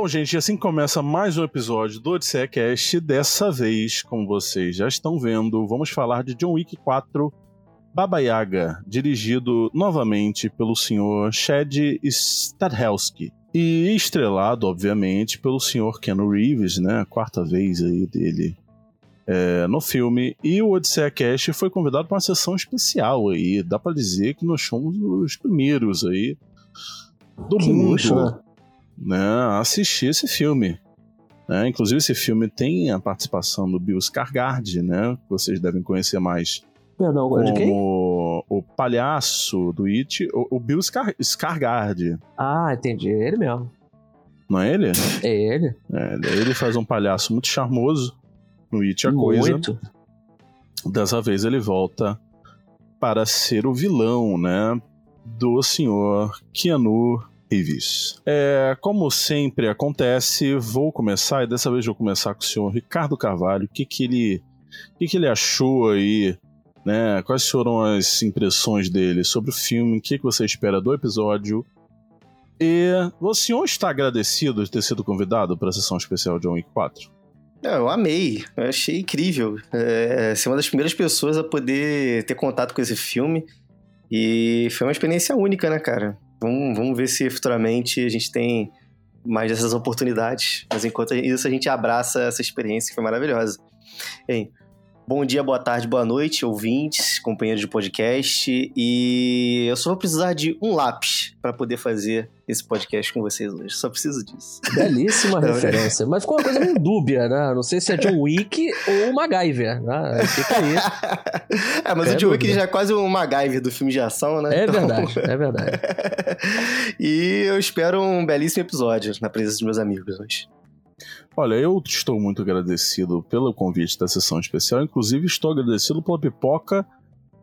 Bom, gente, assim começa mais um episódio do Odisseia Cast. Dessa vez, como vocês já estão vendo, vamos falar de John Wick 4 Baba Yaga, dirigido novamente pelo senhor Chad Stahelski. E estrelado, obviamente, pelo senhor Ken Reeves, né? A quarta vez aí dele é, no filme. E o Odisseia Cast foi convidado para uma sessão especial aí. Dá para dizer que nós somos os primeiros aí do que mundo. Luxo, né? Né, a assistir esse filme. Né? Inclusive, esse filme tem a participação do Bill Skarsgård, né? Que vocês devem conhecer mais. Perdão, como de quem? o palhaço do It, o, o Bill Skar Skarsgård. Ah, entendi. É ele mesmo. Não é ele? É ele. É, ele faz um palhaço muito charmoso no It a Coisa. Muito. Dessa vez ele volta para ser o vilão, né? Do senhor Keanu Reeves. É, como sempre acontece, vou começar, e dessa vez vou começar com o senhor Ricardo Carvalho. O que, que ele. O que, que ele achou aí né? Quais foram as impressões dele sobre o filme? O que, que você espera do episódio? E o senhor está agradecido de ter sido convidado para a sessão especial de John Wick 4? Eu amei, eu achei incrível. É, ser uma das primeiras pessoas a poder ter contato com esse filme. E foi uma experiência única, né, cara? Vamos, vamos ver se futuramente a gente tem mais dessas oportunidades. Mas enquanto isso, a gente abraça essa experiência que foi maravilhosa. Bem, Bom dia, boa tarde, boa noite, ouvintes, companheiros de podcast. E eu só vou precisar de um lápis para poder fazer esse podcast com vocês hoje. Só preciso disso. Belíssima referência. Mas ficou uma coisa meio dúbia, né? Não sei se é John Wick ou MacGyver, né? Fica aí. é, mas é o John Wick já é quase um MacGyver do filme de ação, né? É então... verdade, é verdade. e eu espero um belíssimo episódio na presença dos meus amigos hoje. Olha, eu estou muito agradecido pelo convite da sessão especial, inclusive estou agradecido pela pipoca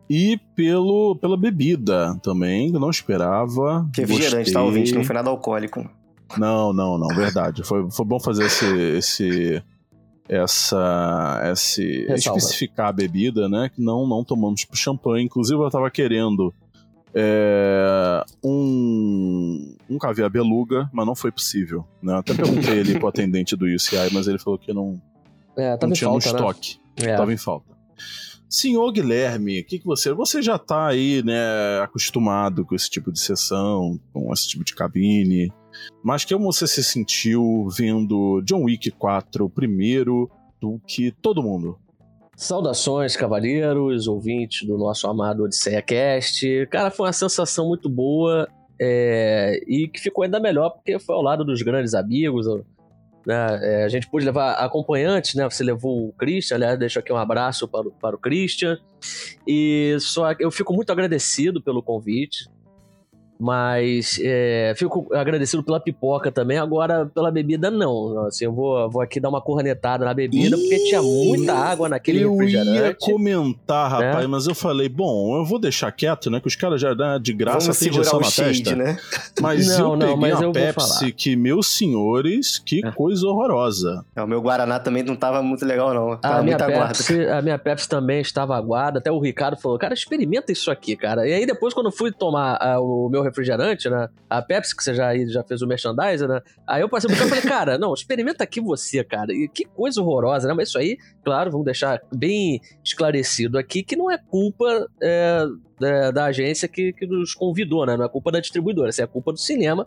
e pelo, pela bebida também, que não esperava. Que refrigerante, tá, ouvinte? Não foi nada alcoólico. Não, não, não, verdade. Foi, foi bom fazer esse, esse essa esse especificar a bebida, né? Que não não tomamos champanhe. Inclusive eu tava querendo é, um, um caviar beluga, mas não foi possível. Né? Até perguntei ele pro atendente do UCI, mas ele falou que não, é, não tinha falta, no né? estoque. É. Tava em falta. Senhor Guilherme, o que, que você. Você já tá aí, né, acostumado com esse tipo de sessão, com esse tipo de cabine. Mas como você se sentiu vendo John Wick 4 primeiro do que todo mundo? Saudações, cavaleiros, ouvintes do nosso amado Odisseia Cast. Cara, foi uma sensação muito boa é, e que ficou ainda melhor porque foi ao lado dos grandes amigos. Né? É, a gente pôde levar acompanhantes, né? Você levou o Christian, aliás, deixo aqui um abraço para o, para o Christian. E só eu fico muito agradecido pelo convite. Mas é, fico agradecido pela pipoca também. Agora, pela bebida, não. Assim, eu vou, vou aqui dar uma cornetada na bebida, Ih, porque tinha muita água naquele eu refrigerante. Eu ia comentar, né? rapaz, né? mas eu falei, bom, eu vou deixar quieto, né? Que os caras já dão de graça Vamos tem injeção na shade, testa. Né? Mas não, eu não, peguei mas eu Pepsi que, meus senhores, que é. coisa horrorosa. É, o meu Guaraná também não tava muito legal, não. Tava a minha, Pepsi, a minha Pepsi também estava aguada. Até o Ricardo falou, cara, experimenta isso aqui, cara. E aí depois, quando eu fui tomar uh, o meu refrigerante, né? A Pepsi, que você já, já fez o merchandising, né? Aí eu passei por cá e falei, cara, não, experimenta aqui você, cara. E que coisa horrorosa, né? Mas isso aí, claro, vamos deixar bem esclarecido aqui que não é culpa é, da, da, agência que, que nos convidou, né? Não é culpa da distribuidora, isso é culpa do cinema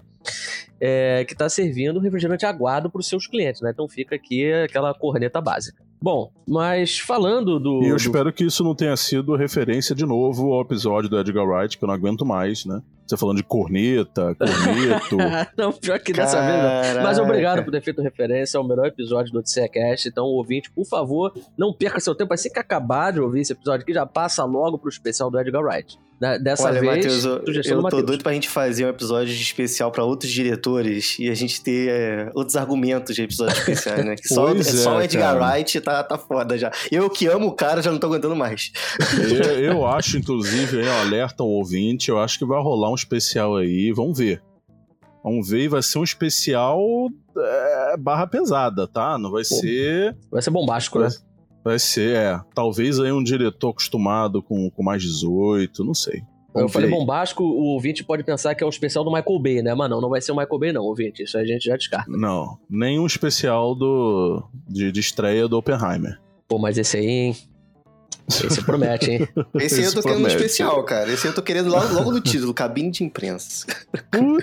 é, que está servindo refrigerante aguado para os seus clientes, né? Então fica aqui aquela corneta básica. Bom, mas falando do. E eu do... espero que isso não tenha sido referência de novo ao episódio do Edgar Wright, que eu não aguento mais, né? Você falando de corneta, corneto. não, pior que dessa Caraca. vez não. Mas obrigado por ter feito referência ao melhor episódio do Odisseia Cast. Então, ouvinte, por favor, não perca seu tempo. Assim que acabar de ouvir esse episódio aqui, já passa logo pro especial do Edgar Wright. Né, dessa Olha, vez, Matheus, eu, eu tô doido pra gente fazer um episódio especial para outros diretores e a gente ter é, outros argumentos de episódios especiais, né? Que só, é, só o Edgar cara. Wright tá, tá foda já. Eu que amo o cara já não tô aguentando mais. Eu, eu acho, inclusive, aí, alerta ao ouvinte, eu acho que vai rolar um especial aí, vamos ver. Vamos ver, e vai ser um especial é, barra pesada, tá? Não vai Pô, ser. Vai ser bombástico, vai, né? Vai ser, é. Talvez aí um diretor acostumado com, com mais 18, não sei. Eu falei bombástico, o ouvinte pode pensar que é um especial do Michael Bay, né? Mas não, não vai ser o Michael Bay, não, ouvinte. Isso a gente já descarta. Não, nem um especial do de, de estreia do Oppenheimer. Pô, mas esse aí, hein? Esse promete, hein? Esse aí eu tô querendo um especial, cara. Esse aí eu tô querendo logo, logo no título, cabine de imprensa.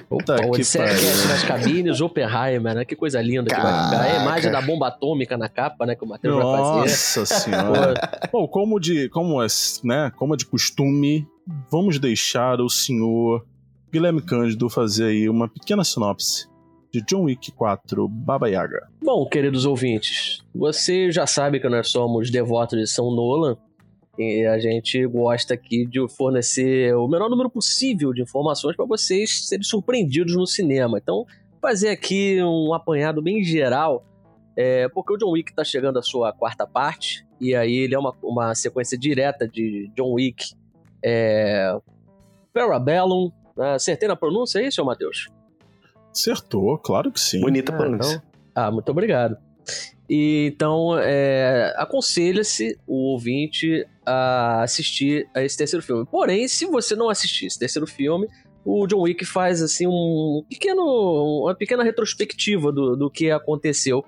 Puta Opa, que pariu. nas cabines, Oppenheimer, né? Que coisa linda. Que a imagem da bomba atômica na capa, né? Que o Matheus vai fazer. Nossa senhora. Pô, como de, como é, né? Como é de costume, vamos deixar o senhor Guilherme Cândido fazer aí uma pequena sinopse de John Wick 4 Baba Yaga. Bom, queridos ouvintes, você já sabe que nós somos devotos de São Nolan e a gente gosta aqui de fornecer o menor número possível de informações para vocês serem surpreendidos no cinema. Então, fazer aqui um apanhado bem geral, é, porque o John Wick está chegando à sua quarta parte, e aí ele é uma, uma sequência direta de John Wick é, Parabellum. Né? Acertei na pronúncia aí, seu Matheus? Acertou, claro que sim. Bonita pronúncia. então, ah, muito obrigado. E, então, é, aconselha-se o ouvinte a assistir a esse terceiro filme. Porém, se você não assistir esse terceiro filme, o John Wick faz assim um pequeno, uma pequena retrospectiva do, do que aconteceu,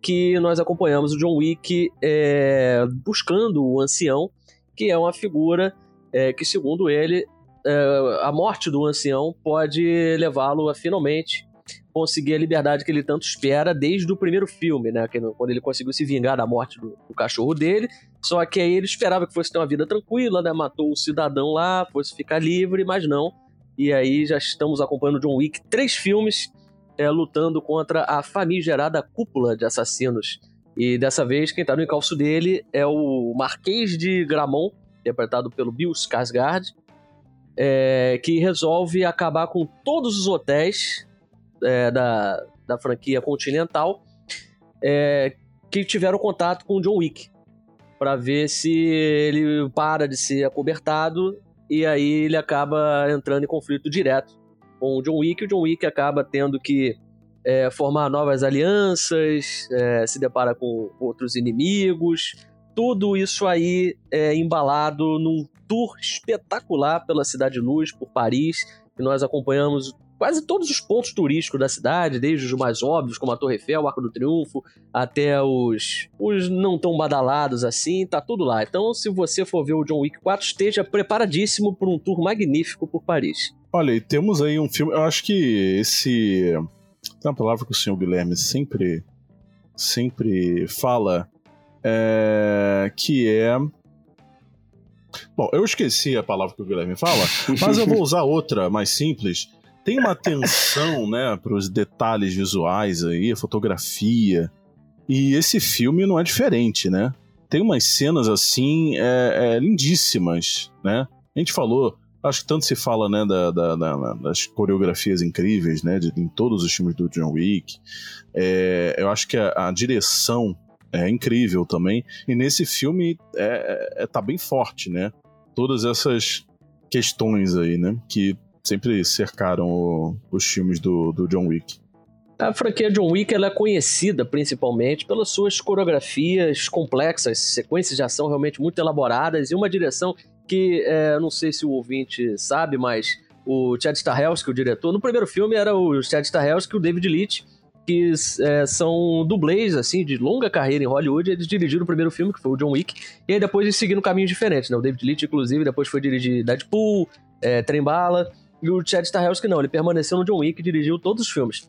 que nós acompanhamos o John Wick é, buscando o ancião, que é uma figura é, que, segundo ele, é, a morte do ancião pode levá-lo a finalmente conseguir a liberdade que ele tanto espera desde o primeiro filme, né? Quando ele conseguiu se vingar da morte do, do, cachorro dele. Só que aí ele esperava que fosse ter uma vida tranquila, né? Matou o cidadão lá, fosse ficar livre, mas não. E aí já estamos acompanhando John Wick, três filmes é, lutando contra a famigerada cúpula de assassinos. E dessa vez quem tá no encalço dele é o Marquês de Gramont, interpretado pelo Bill Skarsgård, é, que resolve acabar com todos os hotéis é, da, da franquia Continental é, que tiveram contato com o John Wick para ver se ele para de ser acobertado e aí ele acaba entrando em conflito direto com o John Wick. O John Wick acaba tendo que é, formar novas alianças, é, se depara com outros inimigos. Tudo isso aí é embalado num tour espetacular pela Cidade de Luz, por Paris, que nós acompanhamos quase todos os pontos turísticos da cidade, desde os mais óbvios, como a Torre Eiffel, o Arco do Triunfo, até os, os não tão badalados assim, tá tudo lá. Então, se você for ver o John Wick 4, esteja preparadíssimo para um tour magnífico por Paris. Olha, e temos aí um filme, eu acho que esse. Tem uma palavra que o senhor Guilherme sempre, sempre fala, é, que é. Bom, eu esqueci a palavra que o Guilherme fala, mas eu vou usar outra mais simples, tem uma atenção, né, para os detalhes visuais aí, a fotografia. E esse filme não é diferente, né? Tem umas cenas assim é, é, lindíssimas, né? A gente falou, acho que tanto se fala, né, da, da, da, das coreografias incríveis, né, de, em todos os filmes do John Wick. É, eu acho que a, a, direção é incrível também. E nesse filme é, é, tá bem forte, né? Todas essas questões aí, né? Que sempre cercaram o, os filmes do, do John Wick. A franquia John Wick é conhecida principalmente pelas suas coreografias complexas, sequências de ação realmente muito elaboradas e uma direção que, é, não sei se o ouvinte sabe, mas o Chad Stahelski, o diretor, no primeiro filme era o Chad Stahelski e o David Leitch, que é, são dublês, assim, de longa carreira em Hollywood, eles dirigiram o primeiro filme, que foi o John Wick, e aí depois eles seguiram caminhos diferentes, né? O David Leitch, inclusive, depois foi dirigir Deadpool, é, Trem Bala, e o Chad Stahelski não, ele permaneceu no John Wick e dirigiu todos os filmes.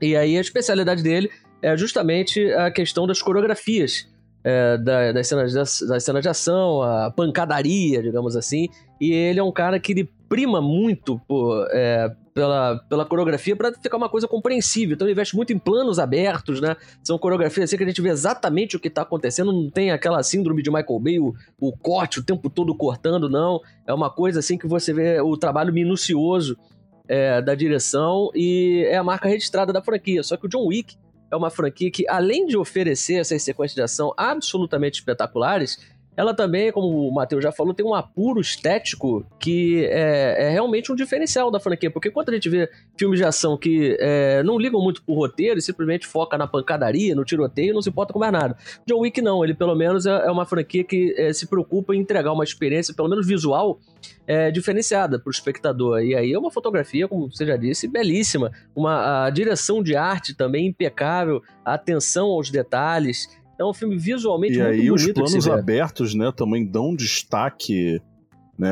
E aí a especialidade dele é justamente a questão das coreografias, é, da, das, cenas de, das cenas de ação, a pancadaria, digamos assim. E ele é um cara que ele prima muito por, é, pela, pela coreografia para ficar uma coisa compreensível. Então ele investe muito em planos abertos, né? São coreografias assim que a gente vê exatamente o que está acontecendo, não tem aquela síndrome de Michael Bay, o, o corte o tempo todo cortando, não. É uma coisa assim que você vê o trabalho minucioso é, da direção e é a marca registrada da franquia. Só que o John Wick é uma franquia que, além de oferecer essas sequências de ação absolutamente espetaculares, ela também, como o Matheus já falou, tem um apuro estético que é, é realmente um diferencial da franquia. Porque quando a gente vê filmes de ação que é, não ligam muito pro roteiro e simplesmente foca na pancadaria, no tiroteio, não se importa com mais nada. John Wick não, ele pelo menos é, é uma franquia que é, se preocupa em entregar uma experiência, pelo menos visual, é, diferenciada para o espectador. E aí é uma fotografia, como você já disse, belíssima. Uma a direção de arte também impecável, a atenção aos detalhes. É um filme visualmente e muito aí bonito. os planos abertos, né, também dão destaque, né,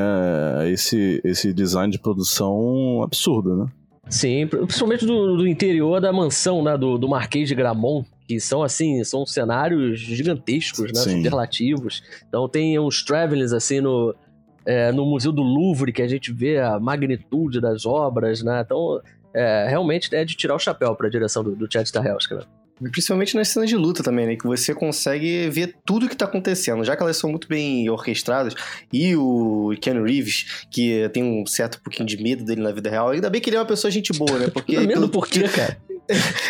esse esse design de produção absurdo, né? Sim, principalmente do, do interior da mansão, né, do, do Marquês de Gramont, que são assim, são cenários gigantescos, né, Sim. superlativos. Então tem uns travelings assim no é, no Museu do Louvre que a gente vê a magnitude das obras, né? Então é, realmente é de tirar o chapéu para a direção do, do Chad Stahelski, né? Principalmente nas cenas de luta também, né? Que você consegue ver tudo que tá acontecendo. Já que elas são muito bem orquestradas. E o Keanu Reeves, que tem um certo pouquinho de medo dele na vida real. Ainda bem que ele é uma pessoa gente boa, né? Porque. Não medo pelo- por quê, cara?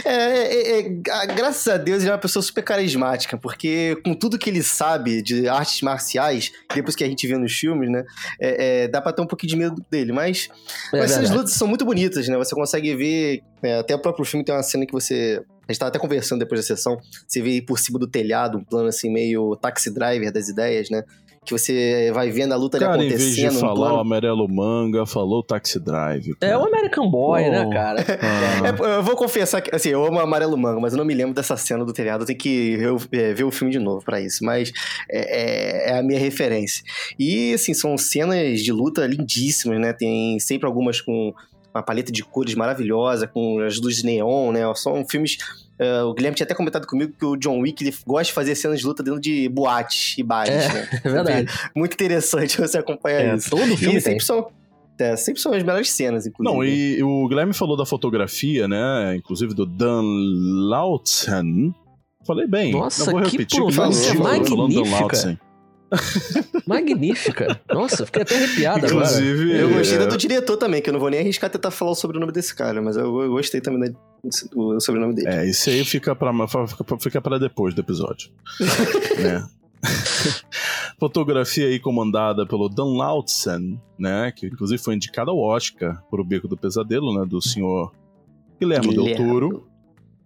É, é, é, a- graças a Deus ele é uma pessoa super carismática, porque com tudo que ele sabe de artes marciais, depois que a gente vê nos filmes, né, é, é, dá pra ter um pouquinho de medo dele, mas, É mas essas lutas são muito bonitas, né, você consegue ver, é, até o próprio filme tem uma cena que você, a gente tava até conversando depois da sessão, você vê por cima do telhado, um plano assim meio taxi driver das ideias, né, que você vai vendo a luta ali Cara, em vez de acontecendo, um falar o plano... amarelo manga, falou taxi drive. É cara. o American Boy, Oh. né, cara? Ah, É, eu vou confessar que, assim, eu amo Amarelo Manga, mas eu não me lembro dessa cena do telhado. Eu tenho que ver, o- é, ver o filme de novo pra isso. Mas é, é- é a minha referência. E, assim, são cenas de luta lindíssimas, né? Tem sempre algumas com uma paleta de cores maravilhosa, com as luzes neon, né? São filmes. é, o Guilherme tinha até comentado comigo que o John Wick ele gosta de fazer cenas de luta dentro de boates e bares, É, né? É verdade. Muito interessante você acompanhar É, isso. todo filme E tem. sempre são, é, sempre são as melhores cenas, inclusive. Não, e o Guilherme falou da fotografia, né? Inclusive do Dan Lautzen. Falei bem. Nossa, não vou que repetir, eu pronúncia magnífica. Magnífica. Nossa, fiquei até arrepiado agora. Inclusive. Eu gostei é, da do diretor também, que eu não vou nem arriscar tentar falar o sobrenome desse cara, mas eu, eu gostei também do sobrenome dele. É, isso aí fica pra, fica pra- fica pra depois do episódio. né? Fotografia aí comandada pelo Dan Lautzen, né? Que inclusive foi indicado ao Oscar por O Beco do Pesadelo, né? Do senhor Guilherme, Del Guilherme. Toro.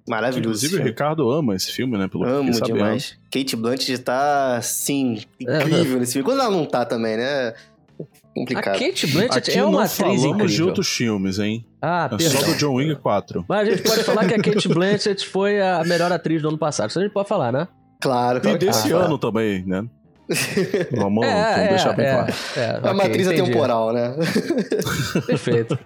Maravilhoso. Inclusive o. Ricardo ama esse filme, né? Pelo que Amo sabendo. demais. Kate Blanchett tá, assim, É, incrível nesse filme. Quando ela não tá também, né? A Complicado. Kate Blanchett Aqui é uma não atriz falamos incrível. de outros filmes, hein? Ah, É perdão. só do John Wick 4. Mas a gente pode falar que a Kate Blanchett foi a melhor atriz do ano passado. Isso a gente pode falar, né? Claro, claro E que desse tá. ano também, né? Vamos, é, vamos é, deixar bem é, claro. É, É uma ok, atriz entendi. atemporal, né? Perfeito.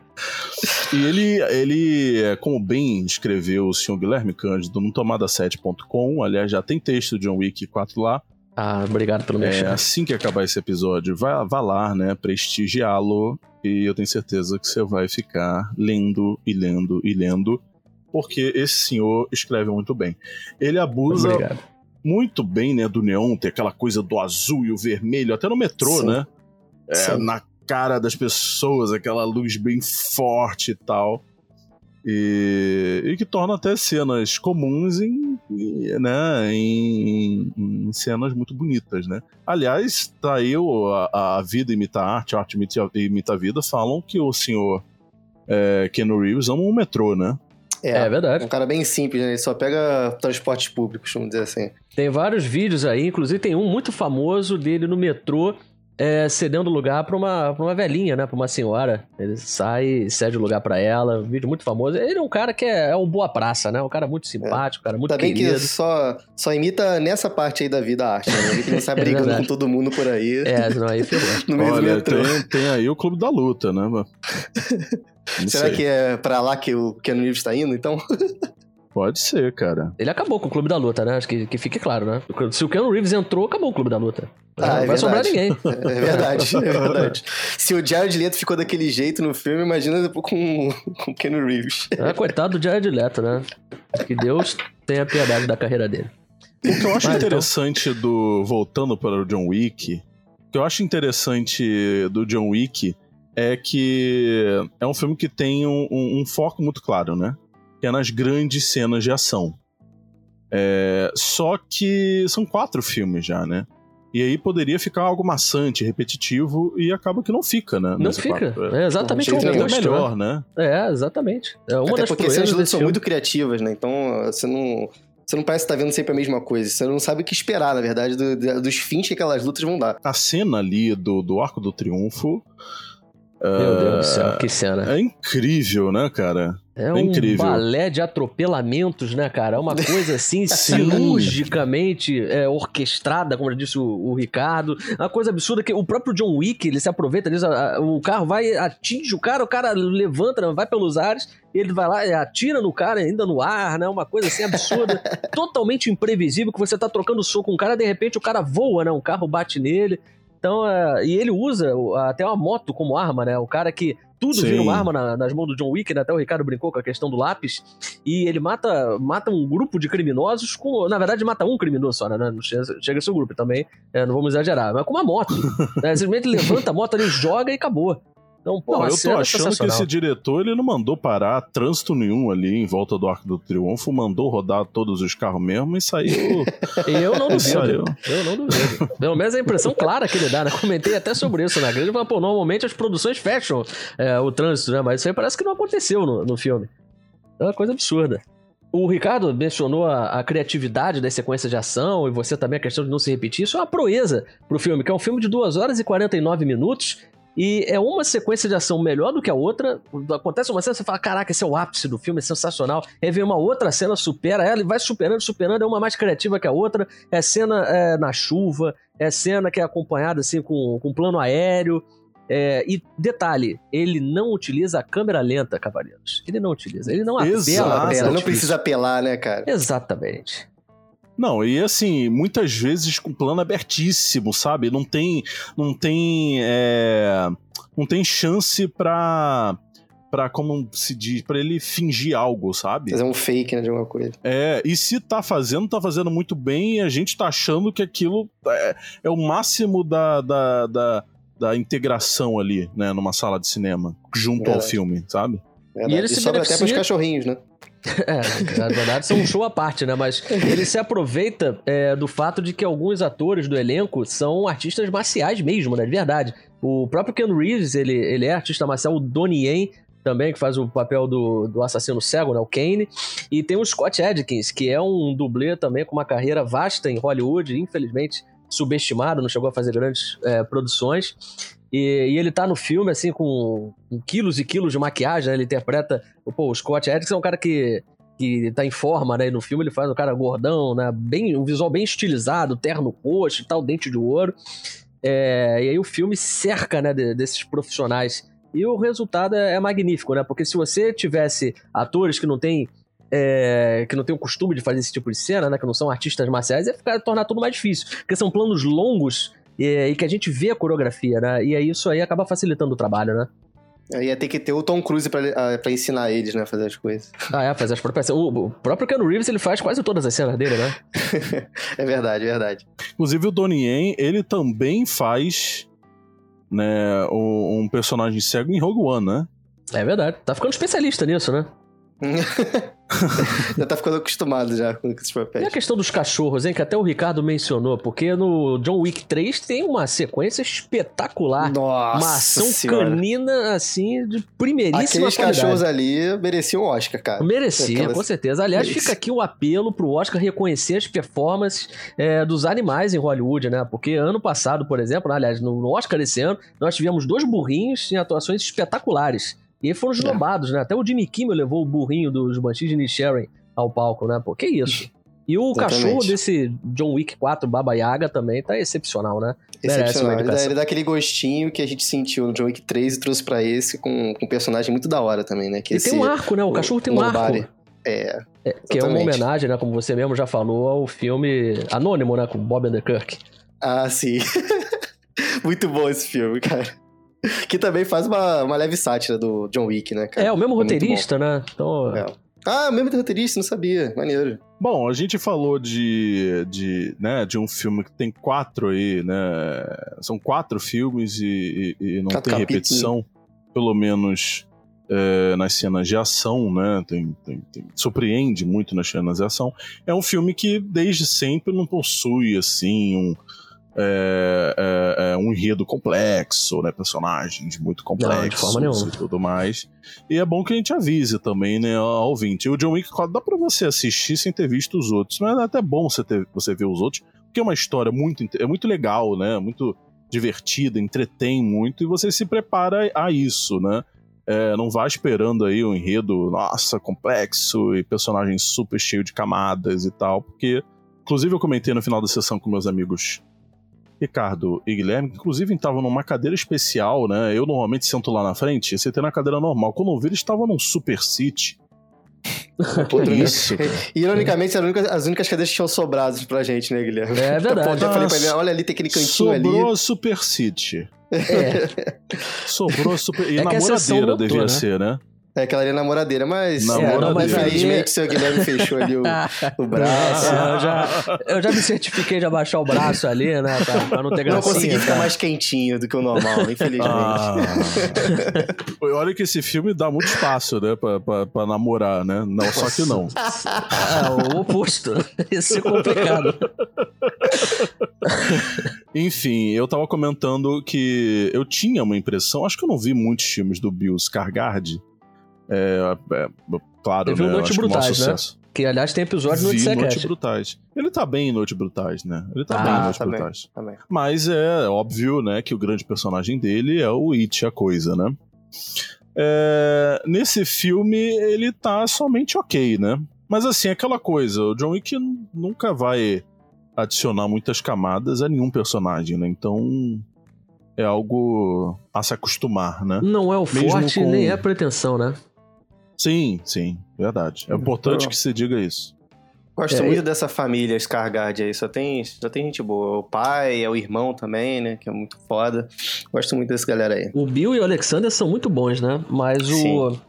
E ele, ele, é, como bem escreveu o senhor Guilherme Cândido no tomada7.com, aliás, já tem texto de John Wick 4 lá. Ah, obrigado pelo É, mexer. assim que acabar esse episódio, vai, vá lá, né, prestigiá-lo, e eu tenho certeza que você vai ficar lendo e lendo e lendo, porque esse senhor escreve muito bem. Ele abusa Obrigado. Muito bem, né, do neon, tem aquela coisa do azul e o vermelho, até no metrô, Sim. né? É, na cara das pessoas, aquela luz bem forte e tal. E, e que torna até cenas comuns em, né, em, em cenas muito bonitas, né? Aliás, tá aí o, a, a vida imita a arte, a arte imita, imita a vida, falam que o senhor é, Keanu Reeves ama o metrô, né? É, É, verdade. um cara bem simples, né? Ele só pega transportes públicos, vamos dizer assim. Tem vários vídeos aí, inclusive tem um muito famoso dele no metrô é, cedendo lugar pra uma, pra uma velhinha, né? Pra uma senhora. Ele sai e cede o lugar pra ela. Um vídeo muito famoso. Ele é um cara que é, é o boa praça, né? Um cara muito simpático, um cara muito Ainda bem querido. que só, só imita nessa parte aí da vida a arte, né? Ele não sai É brigando com todo mundo por aí. É, não, aí ferrou. No meio do Olha, metrô. tem, tem aí o Clube da Luta, né? Não Será sei. que é pra lá que o Keanu Reeves tá indo, então? Pode ser, cara. Ele acabou com o Clube da Luta, né? Acho que, que fique claro, né? Se o Keanu Reeves entrou, acabou o Clube da Luta. Ah, não é vai sobrar verdade. ninguém. É verdade, é verdade. Se o Jared Leto ficou daquele jeito no filme, imagina depois com, com o Keanu Reeves. Ah, coitado do Jared Leto, né? Que Deus tenha piedade da carreira dele. O que eu acho Mas, então- interessante do. Voltando para o John Wick, o que eu acho interessante do John Wick é que é um filme que tem um, um- um foco muito claro, né? Que é nas grandes cenas de ação. É, só que são quatro filmes já, né? E aí poderia ficar algo maçante, repetitivo, e acaba que não fica, né? Não fica. É exatamente o oposto, melhor, né? né? É, exatamente. É uma Até das porque as desse são filme. muito criativas, né? Então você não. Você não parece estar vendo sempre a mesma coisa. Você não sabe o que esperar, na verdade, do- do- dos fins que aquelas lutas vão dar. A cena ali do, do Arco do Triunfo Meu Deus do céu, que cena. é incrível, né, cara? É É um incrível. balé de atropelamentos, né, cara? É uma coisa assim, Sim. cirurgicamente é, orquestrada, como já disse o, o Ricardo. É Uma coisa absurda que o próprio John Wick, ele se aproveita disso. a- a- O carro vai, atinge o cara, o cara levanta, né, vai pelos ares, ele vai lá e atira no cara ainda no ar, né? Uma coisa assim absurda, totalmente imprevisível, que você tá trocando soco com um cara, de repente o cara voa, né? Um carro bate nele. Então, é, e ele usa até uma moto como arma, né? O cara que tudo Sim. vira uma arma na- nas mãos do John Wick, né? Até o Ricardo brincou com a questão do lápis. E ele mata, mata um grupo de criminosos com. Na verdade, mata um criminoso só, né? Não chega, chega um grupo também. é, não vamos exagerar. Mas com uma moto. né? Simplesmente levanta a moto ali, joga e acabou. Então, pô, Não, eu tô é achando que esse diretor ele não mandou parar trânsito nenhum ali em volta do Arco do Triunfo, mandou rodar todos os carros mesmo e saiu. Eu não duvido. Eu não duvido. Pelo menos a impressão clara que ele dá, né? Comentei até sobre isso na grande. Pô, normalmente as produções fecham é, o trânsito, né? Mas isso aí parece que não aconteceu no, no filme. É uma coisa absurda. O Ricardo mencionou a, a criatividade das sequências de ação e você também a questão de não se repetir. Isso é uma proeza pro filme, que é um filme de 2 horas e 49 minutos. E é uma sequência de ação melhor do que a outra. Acontece uma cena, você fala: caraca, esse é o ápice do filme, é sensacional. Aí vem uma outra cena, supera ela e vai superando, superando. É uma mais criativa que a outra. É cena é, na chuva, é cena que é acompanhada assim com, com plano aéreo. É, e detalhe, ele não utiliza a câmera lenta, Cavaleiros. Ele não utiliza, ele não apela Exato. pra Ela ela. não precisa apelar, né, cara? Exatamente. Não, e assim, muitas vezes com plano abertíssimo, sabe? Não tem. Não tem. é, não tem chance pra. Pra, como se diz, pra ele fingir algo, sabe? Fazer um fake, né, de alguma coisa. É, e se tá fazendo, tá fazendo muito bem e a gente tá achando que aquilo é, é o máximo da, da, da, da integração ali, né, numa sala de cinema, junto ao Verdade. filme, sabe? Verdade. ele E se sobra até beneficia- pros cachorrinhos, né? É, na verdade, são um show à parte, né? Mas ele se aproveita é, do fato de que alguns atores do elenco são artistas marciais mesmo, né? De verdade. O próprio Ken Reeves, ele, ele é artista marcial. O Donnie Yen também, que faz o papel do, do assassino cego, né? O Kane. E tem o Scott Adkins, que é um dublê também com uma carreira vasta em Hollywood, infelizmente subestimado, não chegou a fazer grandes é, produções. E, e ele tá no filme, assim, com, com quilos e quilos de maquiagem, né? Ele interpreta... Pô, o Scott Adkins é um cara que que tá em forma, né? E no filme ele faz um cara gordão, né? Bem, um visual bem estilizado, terno roxo e tal, dente de ouro. É, e aí o filme cerca, né, de- desses profissionais. E o resultado é, é magnífico, né? Porque se você tivesse atores que não têm é, que não tem o costume de fazer esse tipo de cena, né? Que não são artistas marciais, ia ficar, tornar tudo mais difícil. Porque são planos longos e, e que a gente vê a coreografia, né? E aí isso aí acaba facilitando o trabalho, né? Aí ia ter que ter o Tom Cruise pra, ah, pra ensinar eles, né, a fazer as coisas. Ah, é, fazer as próprias O, o próprio Keanu Reeves, ele faz quase todas as cenas dele, né? É verdade, é verdade. Inclusive o Donnie Yen, ele também faz né, um, um personagem cego em Rogue One, né? É verdade. Tá ficando especialista nisso, né? já tá ficando acostumado já com esses E a papéis. questão dos cachorros, hein? Que até o Ricardo mencionou, porque no John Wick 3 tem uma sequência espetacular. Nossa uma ação senhora. canina, assim, de primeiríssima Aqueles qualidade. cachorros ali mereciam um Oscar, cara. Merecia, Aquelas- com certeza. Aliás, fica aqui o apelo pro Oscar reconhecer as performances é, dos animais em Hollywood, né? Porque ano passado, por exemplo, aliás, no Oscar esse ano, nós tivemos dois burrinhos em atuações espetaculares. E foram É. esnobados, né? Até o Jimmy Kimmel levou o burrinho dos Banshees de Sharon ao palco, né? Pô, que isso? E o Exatamente. cachorro desse John Wick 4, Baba Yaga, também tá excepcional, né? Excepcional. Ele dá, ele dá aquele gostinho que a gente sentiu no John Wick 3 e trouxe pra esse com, com um personagem muito da hora também, né? Que E esse, tem um arco, né? O cachorro tem um arco. É, É, que é uma homenagem, né? Como você mesmo já falou, ao filme Anônimo, né? Com Bob Underkirk. Ah, sim. Muito bom esse filme, cara. Que também faz uma, uma leve sátira do John Wick, né, cara? É, o mesmo muito roteirista, né? Então, É. Ah, mesmo roteirista, não sabia. Maneiro. Bom, a gente falou de, de, né, de um filme que tem quatro aí, né? São quatro filmes e, e- e não Quatro tem capítulos. repetição, pelo menos é, nas cenas de ação, né? Tem, tem- tem- surpreende muito nas cenas de ação. É um filme que desde sempre não possui assim um, é, é, é um enredo complexo, né? Personagens muito complexos Não, e tudo mais. E é bom que a gente avise também, né, ao ouvinte. O John Wick 4 dá pra você assistir sem ter visto os outros, mas é até bom você, ter, você ver os outros, porque é uma história muito, é muito legal, né? Muito divertida, entretém muito, e você se prepara a isso, né? É, não vá esperando aí um enredo, nossa, complexo e personagem super cheio de camadas e tal, porque, inclusive, eu comentei no final da sessão com meus amigos Ricardo e Guilherme, que inclusive estavam numa cadeira especial, né? Eu normalmente sento lá na frente, você tem na cadeira normal. Quando eu vi, eles estavam num super seat. Pô, isso. Ironicamente, eram as únicas cadeiras que tinham sobrado pra gente, né, Guilherme? É verdade. Já falei pra ele, olha ali, tem aquele cantinho Sobrou ali. Sobrou Super City. É. Sobrou Super... E é namoradeira devia né? ser, né? É, aquela ali é namoradeira, mas. Namoradeira. É, mas infelizmente o seu Guilherme fechou ali o, o braço. É, eu, já, eu já me certifiquei de abaixar o braço ali, né? Pra, pra não ter gracinha. Não consegui cara. ficar mais quentinho do que o normal, infelizmente. Ah. Olha que esse filme dá muito espaço, né? Pra, pra, pra namorar, né? Não, só que não. É, o oposto. Isso é complicado. Enfim, eu tava comentando que eu tinha uma impressão, acho que eu não vi muitos filmes do Bill Skarsgård. É, é, claro, Teve né? um Noite Brutais, né? sucesso. Que, aliás, tem episódio no Noite Noite. Brutais. Ele tá bem em Noite Brutais, né? Ele tá Ah, bem em Noite tá bem. Brutais. Tá bem. Mas é óbvio, né, que o grande personagem dele é o It, a coisa, né? É, nesse filme, ele tá somente ok, né? Mas assim, aquela coisa, o John Wick nunca vai adicionar muitas camadas a nenhum personagem, né? Então é algo a se acostumar, né? Não é o Mesmo forte, com- nem é a pretensão, né? Sim, sim, verdade. É importante Então- que você diga isso. Gosto É, muito dessa família Scargard aí, só tem, só tem gente boa. O pai, é o irmão também, né? Que é muito foda. Gosto muito dessa galera aí. O Bill e o Alexander são muito bons, né? Mas o. Sim.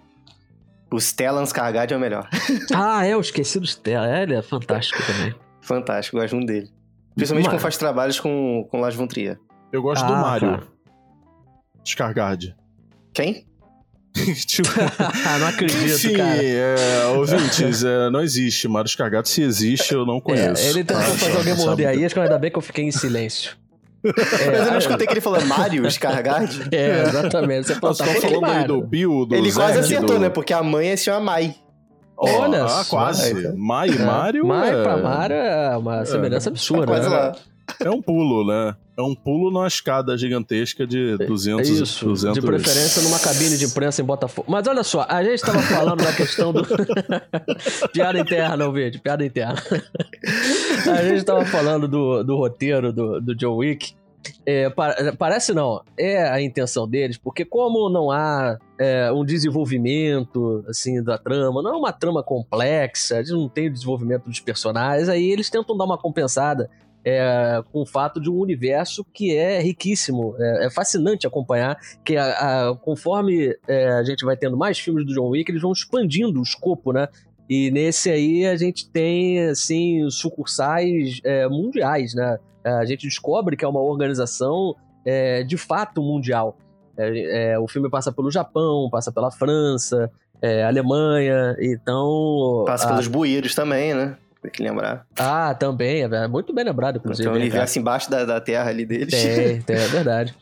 O Stellan Scargard é o melhor. Ah, é, o Esquecido Stella. É, ele é fantástico também. Fantástico, gosto muito dele. Principalmente quando faz trabalhos com, com Las Von Trier. Eu gosto Ah, do Mario. cara. Scargard. Quem? tipo, Ah, não acredito, enfim, cara. é, ouvintes, é, não existe Mario Scargard. Se existe, eu não conheço. É, ele tentou tá? fazer Só alguém morder sabe. a isca, mas ainda bem que eu fiquei em silêncio. É, Mas eu não ah, escutei que ele falou Mario Scargard. É, exatamente. Você falou, Nós tá falando aí do Bill, do Ele quase Zack, acertou, do... né? Porque a mãe se chama Mai. Olha ah, quase. então. Mai e Mario Mai é... pra Mario é uma semelhança absurda. Tá quase né? lá. é um pulo, né? É um pulo numa escada gigantesca de 200... É Isso, 200... de preferência numa cabine de imprensa em Botafogo. Mas olha só, a gente tava falando da questão do. piada interna, não, vídeo, piada interna. a gente tava falando do, do roteiro do, do John Wick. É, pa- parece não, é a intenção deles, porque como não há é, um desenvolvimento assim da trama, não é uma trama complexa, eles não tem o desenvolvimento dos personagens, aí eles tentam dar uma compensada é, com o fato de um universo que é riquíssimo, é, é fascinante acompanhar, que a- a- conforme é, a gente vai tendo mais filmes do John Wick, eles vão expandindo o escopo, né? E nesse aí a gente tem, assim, sucursais é, mundiais, né? A gente descobre que é uma organização é, de fato mundial. É, é, o filme passa pelo Japão, passa pela França, é, Alemanha, então... Passa a- pelos bueiros também, né? Tem que lembrar. Ah, também, é muito bem lembrado, inclusive. Um né, cara? universo embaixo da, da terra ali deles. Tem, tem, é verdade.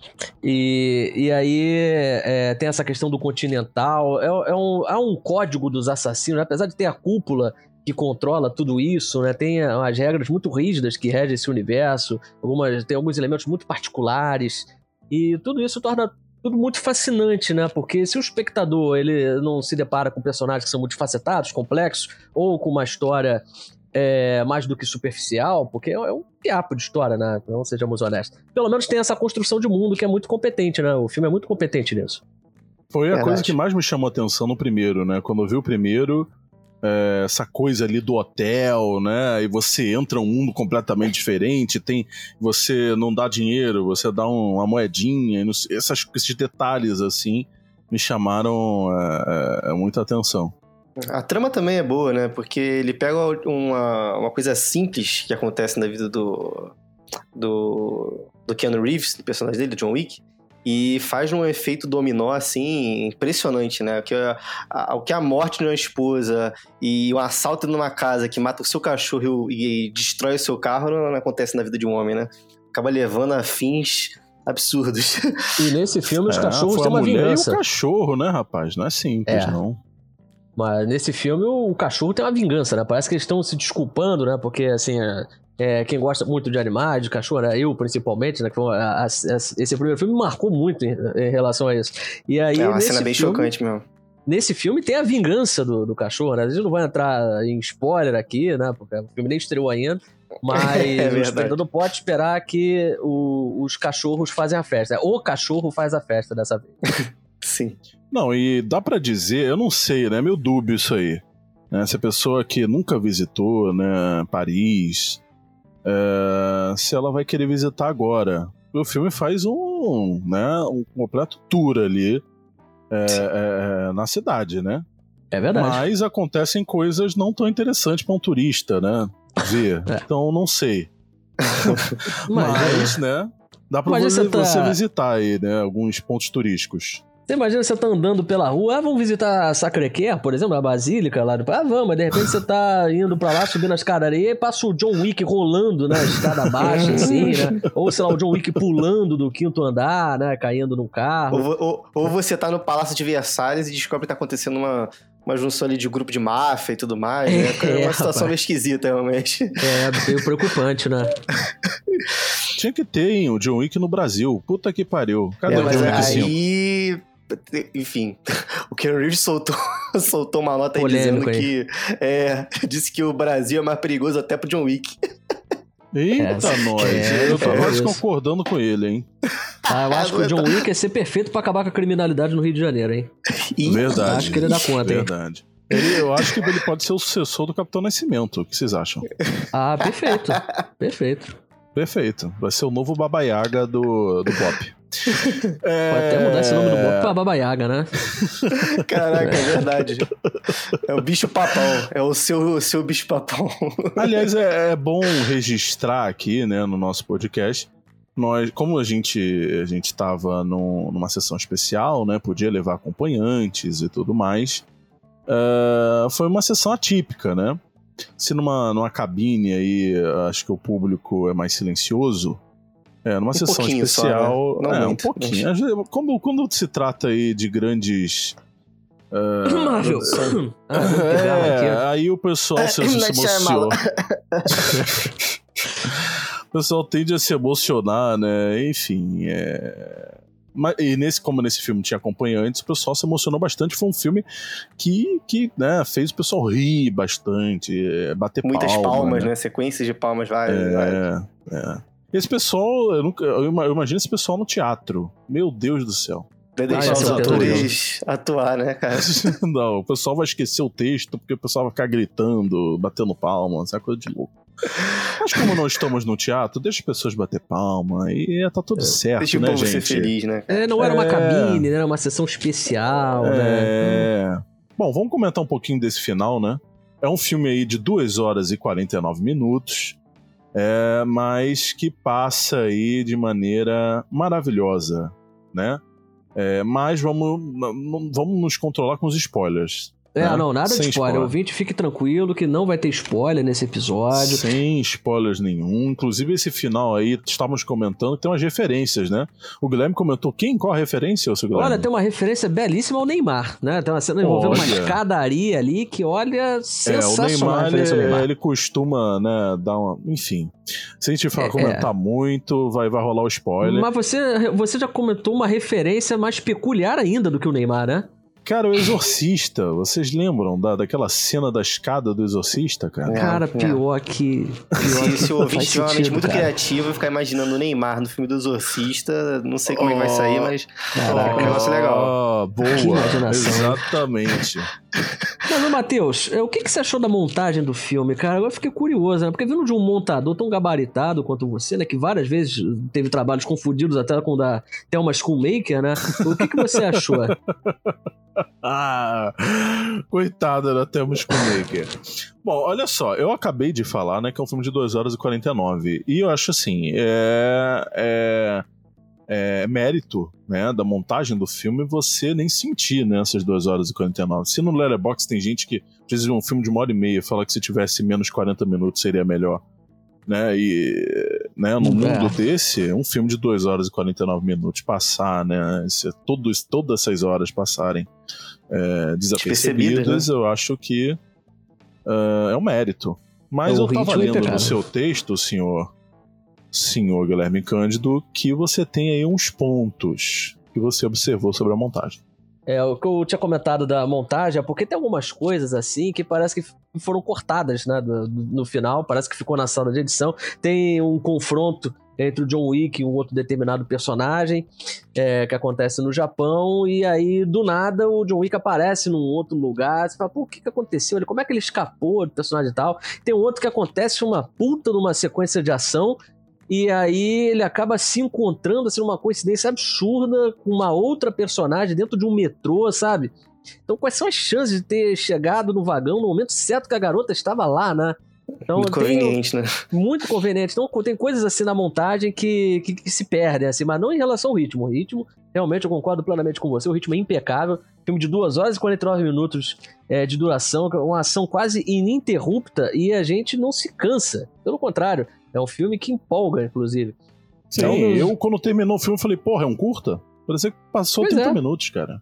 E, e aí é, tem essa questão do continental. É, é um, há um código dos assassinos, apesar de ter a cúpula que controla tudo isso, né? Tem as regras muito rígidas que regem esse universo. Algumas, tem alguns elementos muito particulares. E tudo isso torna tudo muito fascinante, né? Porque se o espectador ele não se depara com personagens que são multifacetados, complexos, ou com uma história é, mais do que superficial, porque é um piapo de história, né? Não sejamos honestos. Pelo menos tem essa construção de mundo que é muito competente, né? O filme é muito competente nisso. Foi a Verdade. coisa que mais me chamou a atenção no primeiro, né? Quando eu vi o primeiro, é, essa coisa ali do hotel, né? E você entra um mundo completamente diferente, tem você não dá dinheiro, você dá um- uma moedinha, essas, esses detalhes assim me chamaram é, é, muita atenção. A trama também é boa, né? Porque ele pega uma, uma coisa simples que acontece na vida do, do, do Keanu Reeves, do personagem dele, John Wick, e faz um efeito dominó, assim, impressionante, né? O que a, a- o que a morte de uma esposa e um assalto numa casa que mata o seu cachorro e, e destrói o seu carro não, não acontece na vida de um homem, né? acaba levando a fins absurdos. E nesse filme os É, cachorros têm uma vingança. E o cachorro, né, rapaz? Não é simples, É. não. Mas nesse filme o cachorro tem uma vingança, né? Parece que eles estão se desculpando, né? Porque, assim, é, é, quem gosta muito de animais, de cachorro, né? eu principalmente, né? Que foi, a- a- esse primeiro filme me marcou muito em, em relação a isso. E aí, é uma nesse cena bem filme, chocante mesmo. Nesse filme tem a vingança do, do cachorro, né? A gente não vai entrar em spoiler aqui, né? Porque o filme nem estreou ainda. Mas É o verdade. espectador pode esperar que o- os cachorros fazem a festa. O cachorro faz a festa dessa vez. Sim. Não, e dá pra dizer, eu não sei, né? É meio dúbio isso aí. Né? Se a pessoa que nunca visitou, né, Paris, é, se ela vai querer visitar agora. O filme faz um, né, um completo tour ali é, é, na cidade, né? É verdade. Mas acontecem coisas não tão interessantes pra um turista, né? Ver. É. Então, não sei. Mas, Mas, né? Dá você, você tá- você visitar aí, né? Alguns pontos turísticos. Você imagina você tá andando pela rua, ah, vamos visitar Sacré-Cœur, por exemplo, a Basílica lá do... Ah, vamos, mas de repente você tá indo pra lá, subindo a escadaria e passa o John Wick rolando na escada abaixo, assim, né? Ou, sei lá, o John Wick pulando do quinto andar, né? Caindo num carro. Ou, ou- ou você tá no Palácio de Versalhes e descobre que tá acontecendo uma, uma junção ali de grupo de máfia e tudo mais, né? É, É, uma situação rapaz. meio esquisita, realmente. É, meio preocupante, né? Tinha que ter, hein, o John Wick no Brasil. Puta que pariu. Cadê É, o mas John Wick 5? Enfim, o Keanu Reeves soltou, soltou uma nota aí Polêmico dizendo que. É, disse que o Brasil é mais perigoso até pro John Wick. Eita, É, nós. é, eu tô é quase concordando com ele, hein? Ah, eu acho que o John Wick ia ser perfeito pra acabar com a criminalidade no Rio de Janeiro, hein? E Verdade. Acho que ele dá conta, hein? Verdade. Ele, eu acho que ele pode ser o sucessor do Capitão Nascimento. O que vocês acham? Ah, perfeito. Perfeito. Perfeito. Vai ser o novo Baba Yaga do, do Bop. É, Pode até mudar esse nome do Bob pra Baba Yaga, né? Caraca, é verdade. É o bicho papão. É o seu, o seu bicho papão. Aliás, é, é bom registrar aqui, né, no nosso podcast. Nós, como a gente a gente estava numa sessão especial, né, podia levar acompanhantes e tudo mais. eh, foi uma sessão atípica, né? Se numa, numa cabine aí, acho que o público é mais silencioso. É, numa Um sessão pouquinho só, especial. né? Não é, um muito, pouquinho. Às vezes, Quando, quando se trata aí de grandes. eh, Marvel. Ah, é, aí o pessoal se, se emociona. o pessoal tende a se emocionar, né? Enfim, é... Mas, e nesse, como nesse filme tinha acompanhantes, o pessoal se emocionou bastante. Foi um filme que, que né, fez o pessoal rir bastante, é, bater Muitas palma, palmas, né? né? Sequências de palmas várias. várias. É, é. Esse pessoal, eu, nunca, eu ima- eu imagino esse pessoal no teatro. Meu Deus do céu. Vai deixar Ah, os é o atores atuar, né, cara? Não, o pessoal vai esquecer o texto porque o pessoal vai ficar gritando, batendo palma, essa coisa de louco. Mas como nós estamos no teatro, deixa as pessoas bater palma e tá tudo certo, Deixa o né, povo gente? ser feliz, né? É, não era uma É. cabine, né? Era uma sessão especial, né? É... Bom, vamos comentar um pouquinho desse final, né? É um filme aí de 2 horas e 49 minutos, é, mas que passa aí de maneira maravilhosa, né? É, mas vamos, vamos nos controlar com os spoilers. É, né? não, nada Sem de spoiler. spoiler. Ouvinte, fique tranquilo que não vai ter spoiler nesse episódio. Sem spoilers nenhum. Inclusive, esse final aí, estávamos comentando que tem umas referências, né? O Guilherme comentou quem? Qual a referência, seu Guilherme? Olha, tem uma referência belíssima ao Neymar, né? Tem uma cena envolvendo uma Olha. escadaria ali que, olha, É, o sensacional Neymar, ele, Neymar. ele costuma, né, dar uma... Enfim, se a gente for É, comentar muito, vai, vai rolar o spoiler. Mas você, você já comentou uma referência mais peculiar ainda do que o Neymar, né? Cara, o Exorcista, vocês lembram da, daquela cena da escada do Exorcista, cara? É, cara, é. pior que. Pior Se, que se o ouvinte tiver uma mente muito cara. criativa e ficar imaginando o Neymar no filme do Exorcista, não sei como é que vai sair, mas Caraca. é um negócio legal. Ah, boa. Que imaginação, hein? Exatamente. Mas, Matheus, é, o que, que você achou da montagem do filme, cara? Eu fiquei curioso, né? Porque vindo de um montador tão gabaritado quanto você, né? Que várias vezes teve trabalhos confundidos até com o da Thelma Schoolmaker, né? O que, que você achou? Ah, coitada da Thelma Schoonmaker. Bom, olha só, eu acabei de falar, né, que é um filme de 2 horas e 49. E eu acho assim, é, é, é mérito, né, da montagem do filme você nem sentir, né, essas 2 horas e 49. Se no Letterboxd tem gente que, às vezes, um filme de uma hora e meia fala que se tivesse menos 40 minutos seria melhor, né, e né? No mundo é. desse, um filme de 2 horas e 49 minutos passar, né? Esse, todo, todas essas horas passarem é, desapercebidas, né? eu acho que uh, é um mérito. Mas é eu tava lendo no seu texto, senhor, senhor Guilherme Cândido, que você tem aí uns pontos que você observou sobre a montagem. É, o que eu tinha comentado da montagem é porque tem algumas coisas assim que parece que foram cortadas, né, do, no final, parece que ficou na sala de edição. Tem um confronto entre o John Wick e um outro determinado personagem é, que acontece no Japão, e aí do nada o John Wick aparece num outro lugar. Você fala, pô, o que, que aconteceu? Ele, como é que ele escapou do personagem e tal? Tem um outro que acontece uma puta numa sequência de ação e aí ele acaba se encontrando, assim, uma coincidência absurda com uma outra personagem dentro de um metrô, sabe? Então, quais são as chances de ter chegado no vagão no momento certo que a garota estava lá, né? Então, muito conveniente, né? Muito conveniente. Então, tem coisas assim na montagem que, que, que, se perdem, assim, mas não em relação ao ritmo. O ritmo, realmente, eu concordo plenamente com você. O ritmo é impecável. Filme de 2 horas e 49 minutos é, de duração, uma ação quase ininterrupta e a gente não se cansa. Pelo contrário, é um filme que empolga, inclusive. Sim, então, eu quando terminou o filme falei, porra, é um curta? Parecia que passou pois 30 é. minutos, cara.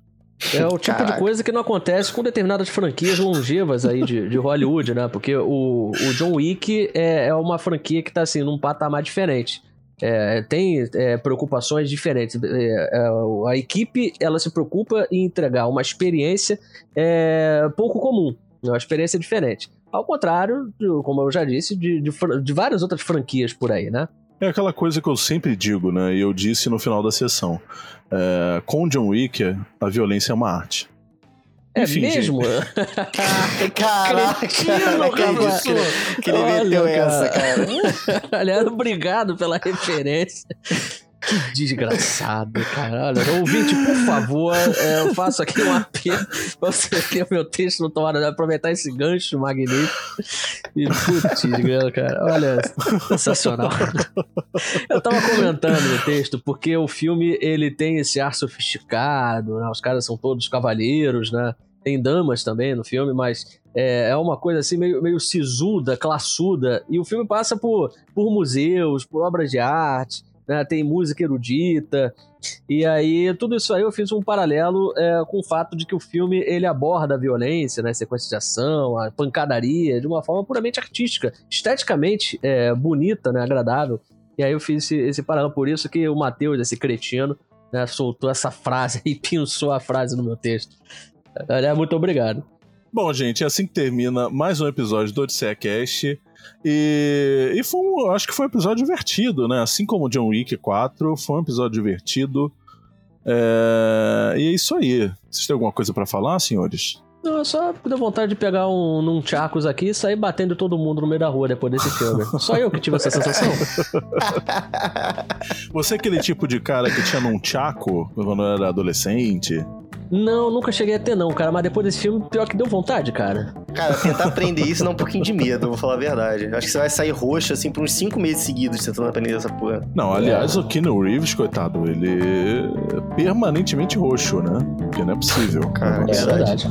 É o tipo Caraca. de coisa que não acontece com determinadas franquias longevas aí de, de Hollywood, né? Porque o, o John Wick é, é uma franquia que tá assim, num patamar diferente. É, tem é, preocupações diferentes. É, é a equipe ela se preocupa em entregar uma experiência é, pouco comum, uma experiência diferente. Ao contrário, de, como eu já disse, de, de, de, várias outras franquias por aí, né? É aquela coisa que eu sempre digo, né? E eu disse no final da sessão. É, com John Wick, a violência é uma arte. É Enfim, mesmo? Caraca, Cretino, cara, que ele meteu essa, cara. Aliás, obrigado pela referência. Que desgraçado, cara. Ouvinte, por favor, é, eu faço aqui um apelo pra você ter meu texto no tomada, aproveitar esse gancho magnífico. E putz, cara. Olha, sensacional. Eu tava comentando no texto porque o filme ele tem esse ar sofisticado, né? Os caras são todos cavalheiros, né? Tem damas também no filme, mas é, é uma coisa assim meio, meio sisuda, classuda. E o filme passa por, por museus, por obras de arte né, tem música erudita, e aí tudo isso aí eu fiz um paralelo é, com o fato de que o filme ele aborda a violência, né, sequência de ação, a pancadaria, de uma forma puramente artística, esteticamente é, bonita, né, agradável. E aí eu fiz esse, esse paralelo, por isso que o Matheus, esse cretino, né, soltou essa frase e pensou a frase no meu texto. É, muito obrigado. Bom, gente, é assim que termina mais um episódio do Odisseia Cast. E, e foi um, acho que foi um episódio divertido, né? Assim como John Wick 4, foi um episódio divertido. É, e é isso aí. Vocês têm alguma coisa para falar, senhores? Não, é só deu vontade de pegar um num Chacos aqui e sair batendo todo mundo no meio da rua depois desse filme. Só eu que tive essa sensação. Você é aquele tipo de cara que tinha num Chaco quando era adolescente? Não, nunca cheguei a ter, não, cara. Mas depois desse filme, pior que deu vontade, cara. Cara, tentar aprender isso dá um pouquinho de medo, vou falar a verdade. Acho que você vai sair roxo, assim, por uns 5 meses seguidos tentando aprender essa porra. Não, aliás, é. o Keanu Reeves, coitado, ele é permanentemente roxo, né? Porque não é possível. Cara, é verdade.